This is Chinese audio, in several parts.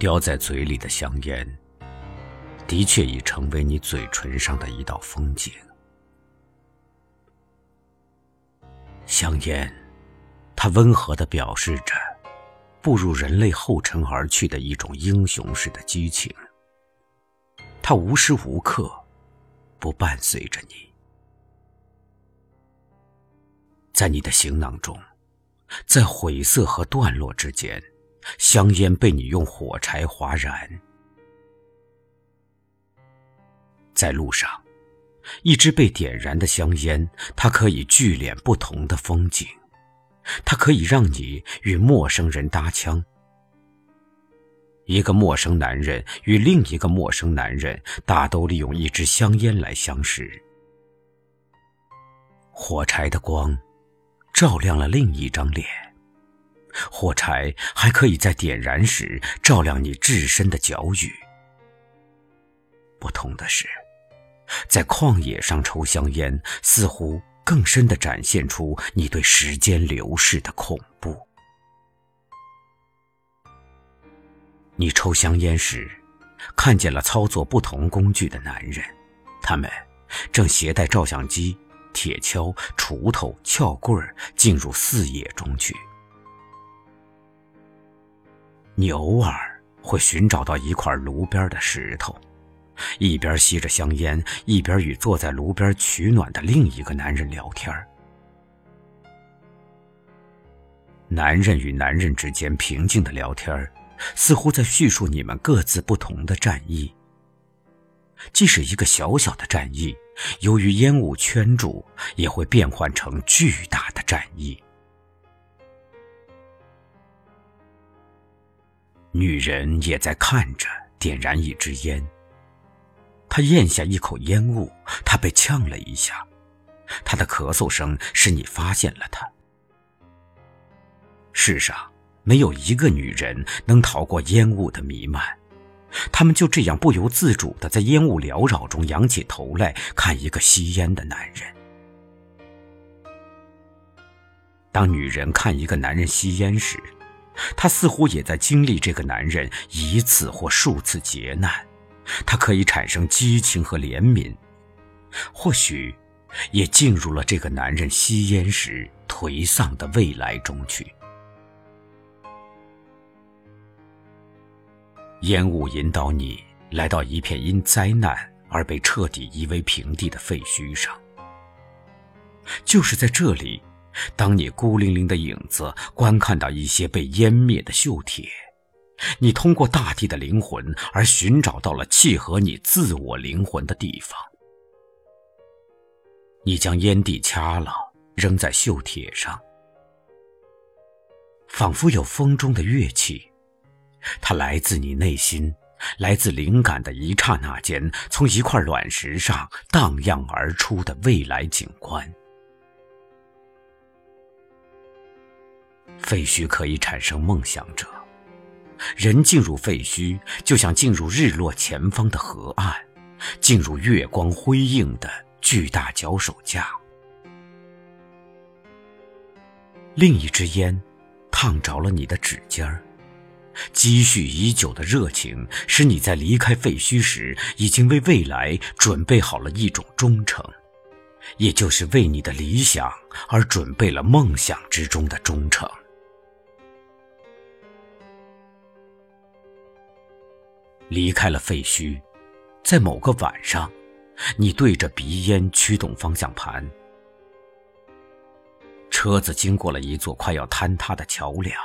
叼在嘴里的香烟，的确已成为你嘴唇上的一道风景。香烟，它温和的表示着步入人类后尘而去的一种英雄式的激情。它无时无刻不伴随着你，在你的行囊中，在晦涩和段落之间，香烟被你用火柴划燃。在路上，一支被点燃的香烟，它可以聚敛不同的风景，它可以让你与陌生人搭腔。一个陌生男人与另一个陌生男人，大都利用一支香烟来相识。火柴的光，照亮了另一张脸。火柴还可以在点燃时照亮你置身的脚语。不同的是，在旷野上抽香烟，似乎更深的展现出你对时间流逝的恐怖。你抽香烟时，看见了操作不同工具的男人，他们正携带照相机、铁锹、锄头、撬棍儿进入四野中去。你偶尔会寻找到一块炉边的石头，一边吸着香烟，一边与坐在炉边取暖的另一个男人聊天男人与男人之间平静的聊天似乎在叙述你们各自不同的战役。即使一个小小的战役，由于烟雾圈住，也会变换成巨大的战役。女人也在看着，点燃一支烟。她咽下一口烟雾，她被呛了一下，她的咳嗽声使你发现了她。世上。没有一个女人能逃过烟雾的弥漫，她们就这样不由自主地在烟雾缭绕中仰起头来看一个吸烟的男人。当女人看一个男人吸烟时，她似乎也在经历这个男人一次或数次劫难，她可以产生激情和怜悯，或许也进入了这个男人吸烟时颓丧的未来中去。烟雾引导你来到一片因灾难而被彻底夷为平地的废墟上。就是在这里，当你孤零零的影子观看到一些被湮灭的锈铁，你通过大地的灵魂而寻找到了契合你自我灵魂的地方。你将烟蒂掐了，扔在锈铁上，仿佛有风中的乐器。它来自你内心，来自灵感的一刹那间，从一块卵石上荡漾而出的未来景观。废墟可以产生梦想者，人进入废墟，就像进入日落前方的河岸，进入月光辉映的巨大脚手架。另一支烟，烫着了你的指尖儿。积蓄已久的热情，使你在离开废墟时，已经为未来准备好了一种忠诚，也就是为你的理想而准备了梦想之中的忠诚。离开了废墟，在某个晚上，你对着鼻烟驱动方向盘，车子经过了一座快要坍塌的桥梁。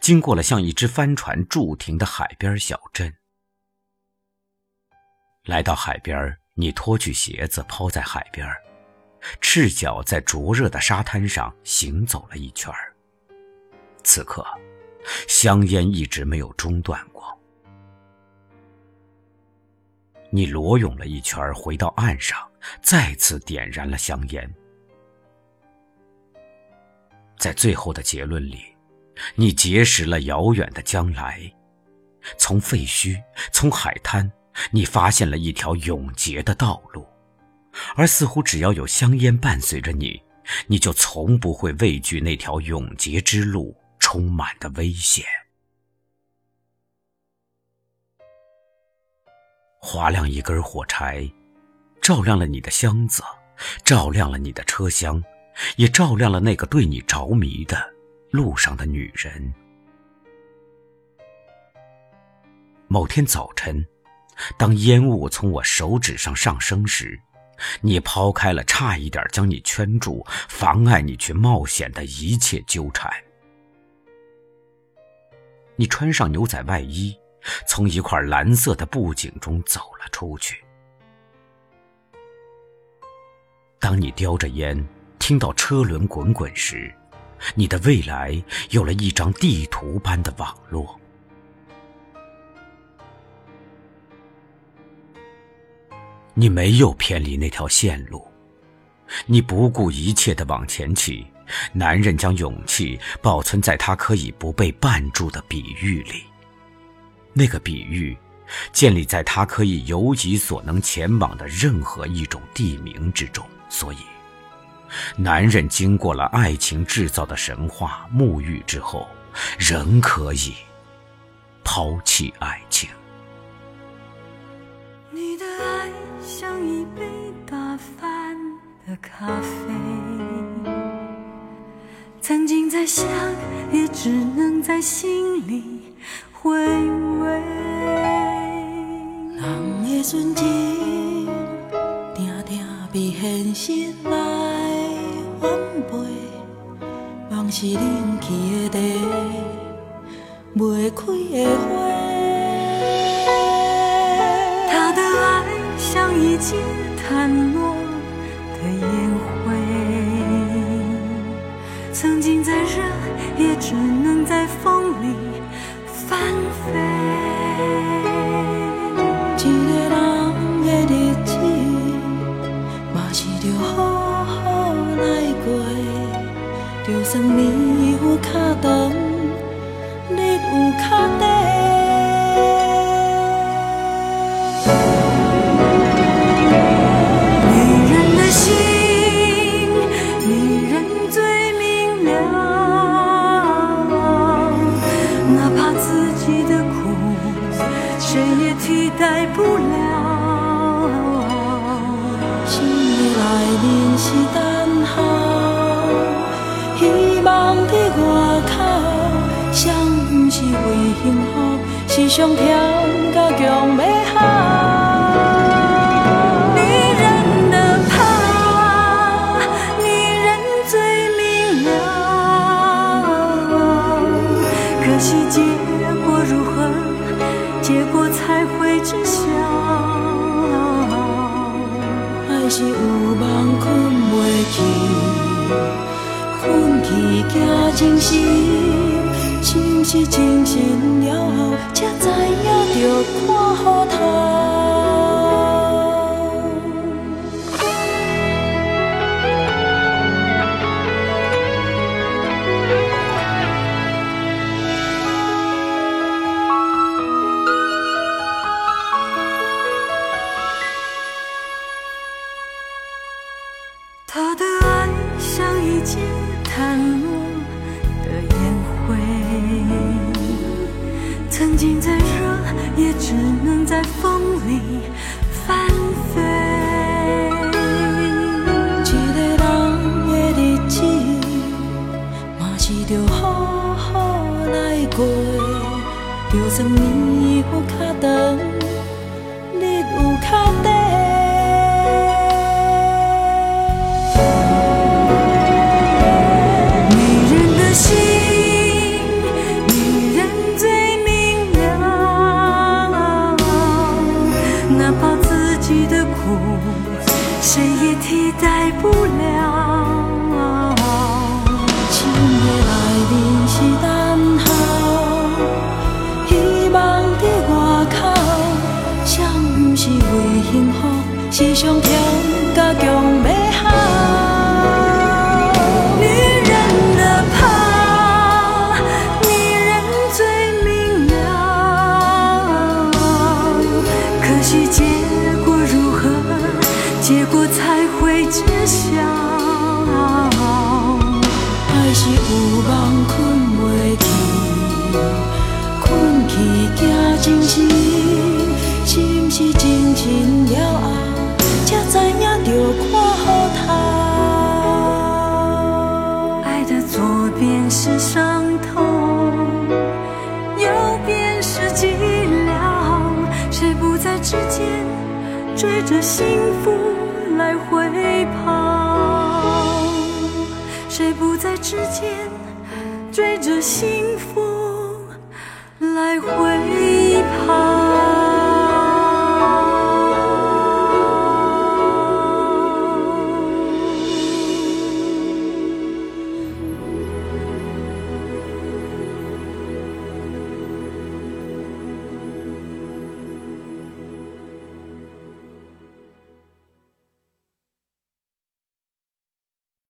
经过了像一只帆船驻停的海边小镇，来到海边，你脱去鞋子抛在海边，赤脚在灼热的沙滩上行走了一圈此刻，香烟一直没有中断过。你裸泳了一圈，回到岸上，再次点燃了香烟。在最后的结论里。你结识了遥远的将来，从废墟，从海滩，你发现了一条永劫的道路，而似乎只要有香烟伴随着你，你就从不会畏惧那条永劫之路充满的危险。划亮一根火柴，照亮了你的箱子，照亮了你的车厢，也照亮了那个对你着迷的路上的女人。某天早晨，当烟雾从我手指上上升时，你抛开了差一点将你圈住、妨碍你去冒险的一切纠缠。你穿上牛仔外衣，从一块蓝色的布景中走了出去。当你叼着烟，听到车轮滚滚时，你的未来有了一张地图般的网络。你没有偏离那条线路，你不顾一切的往前骑。男人将勇气保存在他可以不被绊住的比喻里，那个比喻建立在他可以由己所能前往的任何一种地名之中。所以，男人经过了爱情制造的神话沐浴之后，仍可以抛弃爱情。你的咖啡，曾经在想，也只能在心里回味。人的纯情，定定被现实来反背，梦是冷去的茶，未开的花。他的爱像一截檀落。烟灰，曾经在热，也只能在风里翻飞。一个人的日子，嘛是着好好来过。就算你有脚长，你有脚短。女人的心，女人最明了。子，嘛是着好好来临是等候，希望在外口，谁不。是上甜甲强美好，女真心。是不是真心了后，才知影着看雨透？他是为幸福，世上甜甲强美好，女人的怕，女人最明了。可惜结果如何，结果才会知晓。爱是有梦困袂去，困去惊惊是毋是真情了后，才知影着看爱的。左边是伤痛，右边是寂寥。谁不在之间追着幸福来回跑？谁不在之间追着幸福来回跑？